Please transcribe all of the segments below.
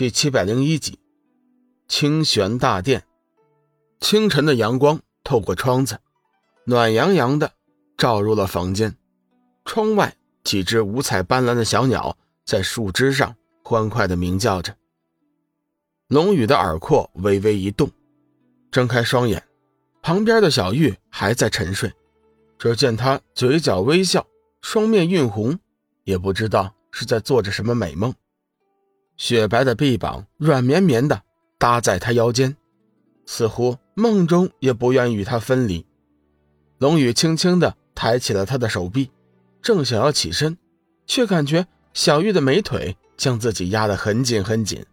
第七百零一集，清玄大殿。清晨的阳光透过窗子，暖洋洋的照入了房间。窗外几只五彩斑斓的小鸟在树枝上欢快的鸣叫着。龙宇的耳廓微微一动，睁开双眼，旁边的小玉还在沉睡。只见她嘴角微笑，双面晕红，也不知道是在做着什么美梦。雪白的臂膀软绵绵的搭在他腰间，似乎梦中也不愿与他分离。龙宇轻轻的抬起了他的手臂，正想要起身，却感觉小玉的美腿将自己压得很紧很紧。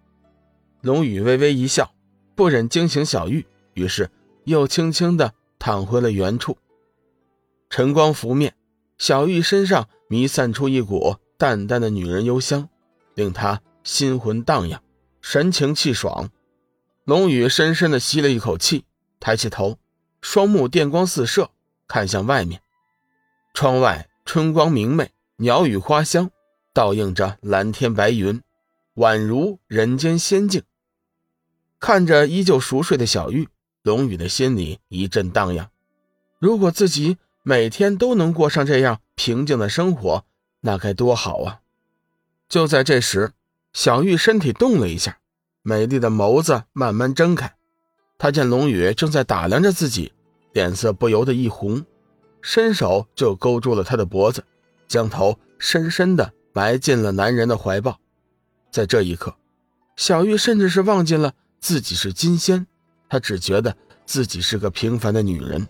龙宇微微一笑，不忍惊醒小玉，于是又轻轻的躺回了原处。晨光拂面，小玉身上弥散出一股淡淡的女人幽香，令他。心魂荡漾，神情气爽。龙宇深深的吸了一口气，抬起头，双目电光四射，看向外面。窗外春光明媚，鸟语花香，倒映着蓝天白云，宛如人间仙境。看着依旧熟睡的小玉，龙宇的心里一阵荡漾。如果自己每天都能过上这样平静的生活，那该多好啊！就在这时。小玉身体动了一下，美丽的眸子慢慢睁开。她见龙宇正在打量着自己，脸色不由得一红，伸手就勾住了他的脖子，将头深深的埋进了男人的怀抱。在这一刻，小玉甚至是忘记了自己是金仙，她只觉得自己是个平凡的女人。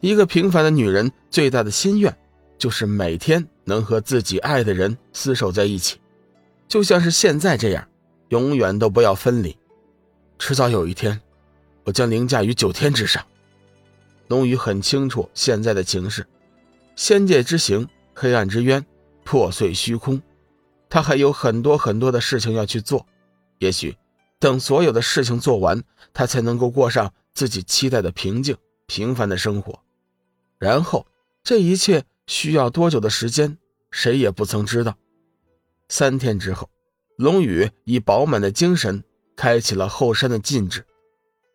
一个平凡的女人最大的心愿，就是每天能和自己爱的人厮守在一起。就像是现在这样，永远都不要分离。迟早有一天，我将凌驾于九天之上。龙宇很清楚现在的情势，仙界之行，黑暗之渊，破碎虚空，他还有很多很多的事情要去做。也许，等所有的事情做完，他才能够过上自己期待的平静平凡的生活。然后，这一切需要多久的时间，谁也不曾知道。三天之后，龙宇以饱满的精神开启了后山的禁制。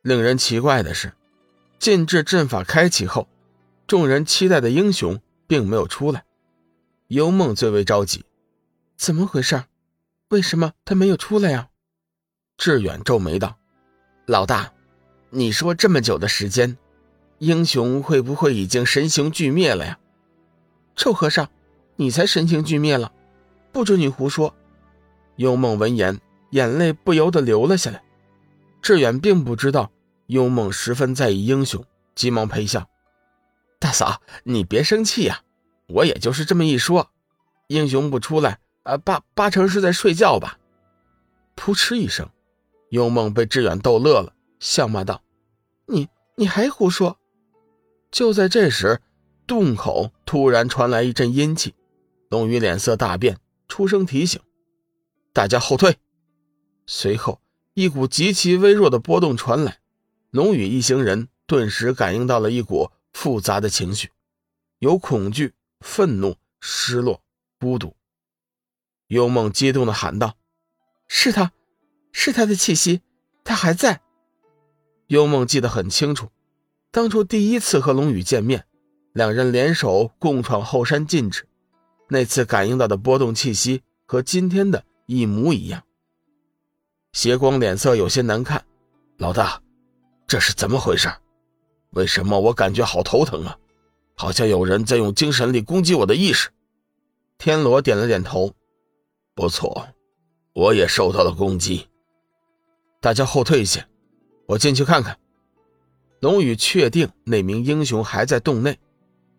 令人奇怪的是，禁制阵法开启后，众人期待的英雄并没有出来。幽梦最为着急：“怎么回事？为什么他没有出来呀？”志远皱眉道：“老大，你说这么久的时间，英雄会不会已经神形俱灭了呀？”臭和尚，你才神形俱灭了。不准你胡说！幽梦闻言，眼泪不由得流了下来。志远并不知道幽梦十分在意英雄，急忙陪笑：“大嫂，你别生气呀，我也就是这么一说。英雄不出来，啊，八八成是在睡觉吧？”噗嗤一声，幽梦被志远逗乐了，笑骂道：“你你还胡说！”就在这时，洞口突然传来一阵阴气，龙宇脸色大变。出声提醒，大家后退。随后，一股极其微弱的波动传来，龙宇一行人顿时感应到了一股复杂的情绪，有恐惧、愤怒、失落、孤独。幽梦激动地喊道：“是他，是他的气息，他还在。”幽梦记得很清楚，当初第一次和龙宇见面，两人联手共闯后山禁止。那次感应到的波动气息和今天的一模一样。邪光脸色有些难看，老大，这是怎么回事？为什么我感觉好头疼啊？好像有人在用精神力攻击我的意识。天罗点了点头，不错，我也受到了攻击。大家后退一些，我进去看看。龙宇确定那名英雄还在洞内，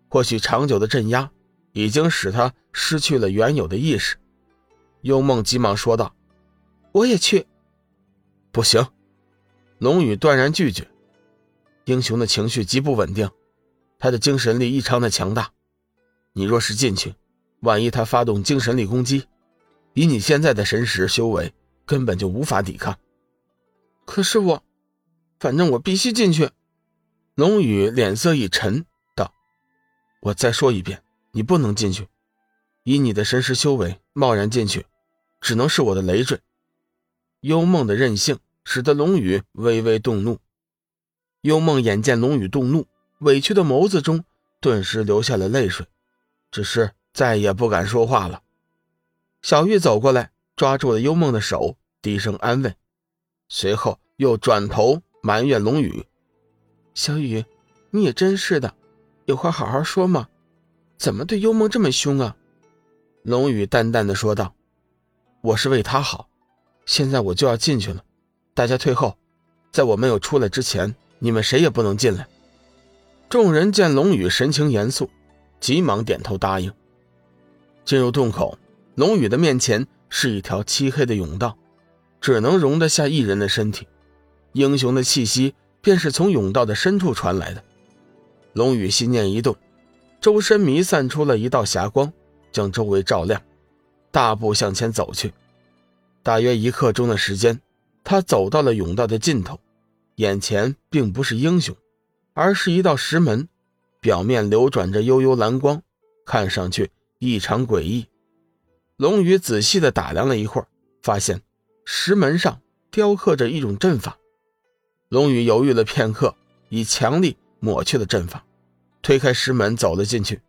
或许长久的镇压。已经使他失去了原有的意识，幽梦急忙说道：“我也去。”不行，龙宇断然拒绝。英雄的情绪极不稳定，他的精神力异常的强大。你若是进去，万一他发动精神力攻击，以你现在的神识修为，根本就无法抵抗。可是我，反正我必须进去。龙宇脸色一沉，道：“我再说一遍。”你不能进去，以你的神识修为，贸然进去，只能是我的累赘。幽梦的任性使得龙宇微微动怒。幽梦眼见龙宇动怒，委屈的眸子中顿时流下了泪水，只是再也不敢说话了。小玉走过来，抓住了幽梦的手，低声安慰，随后又转头埋怨龙宇：“小雨，你也真是的，有话好好说嘛，怎么对幽梦这么凶啊？”龙宇淡淡的说道：“我是为他好，现在我就要进去了，大家退后，在我没有出来之前。”你们谁也不能进来。众人见龙宇神情严肃，急忙点头答应。进入洞口，龙宇的面前是一条漆黑的甬道，只能容得下一人的身体。英雄的气息便是从甬道的深处传来的。龙宇心念一动，周身弥散出了一道霞光，将周围照亮。大步向前走去，大约一刻钟的时间，他走到了甬道的尽头。眼前并不是英雄，而是一道石门，表面流转着悠悠蓝光，看上去异常诡异。龙宇仔细的打量了一会儿，发现石门上雕刻着一种阵法。龙宇犹豫了片刻，以强力抹去了阵法，推开石门走了进去。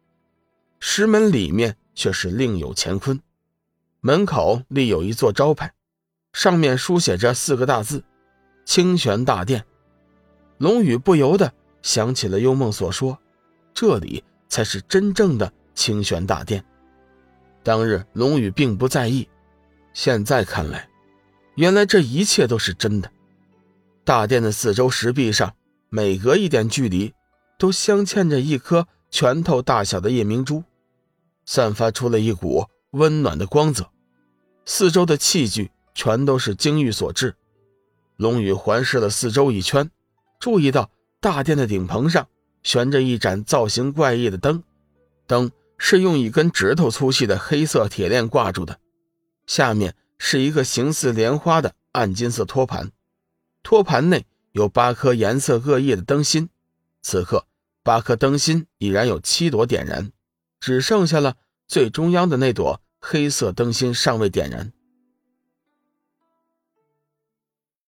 石门里面却是另有乾坤，门口立有一座招牌，上面书写着四个大字。清玄大殿，龙宇不由得想起了幽梦所说，这里才是真正的清玄大殿。当日龙宇并不在意，现在看来，原来这一切都是真的。大殿的四周石壁上，每隔一点距离，都镶嵌着一颗拳头大小的夜明珠，散发出了一股温暖的光泽。四周的器具全都是精玉所制。龙宇环视了四周一圈，注意到大殿的顶棚上悬着一盏造型怪异的灯，灯是用一根指头粗细的黑色铁链挂住的，下面是一个形似莲花的暗金色托盘，托盘内有八颗颜色各异的灯芯，此刻八颗灯芯已然有七朵点燃，只剩下了最中央的那朵黑色灯芯尚未点燃。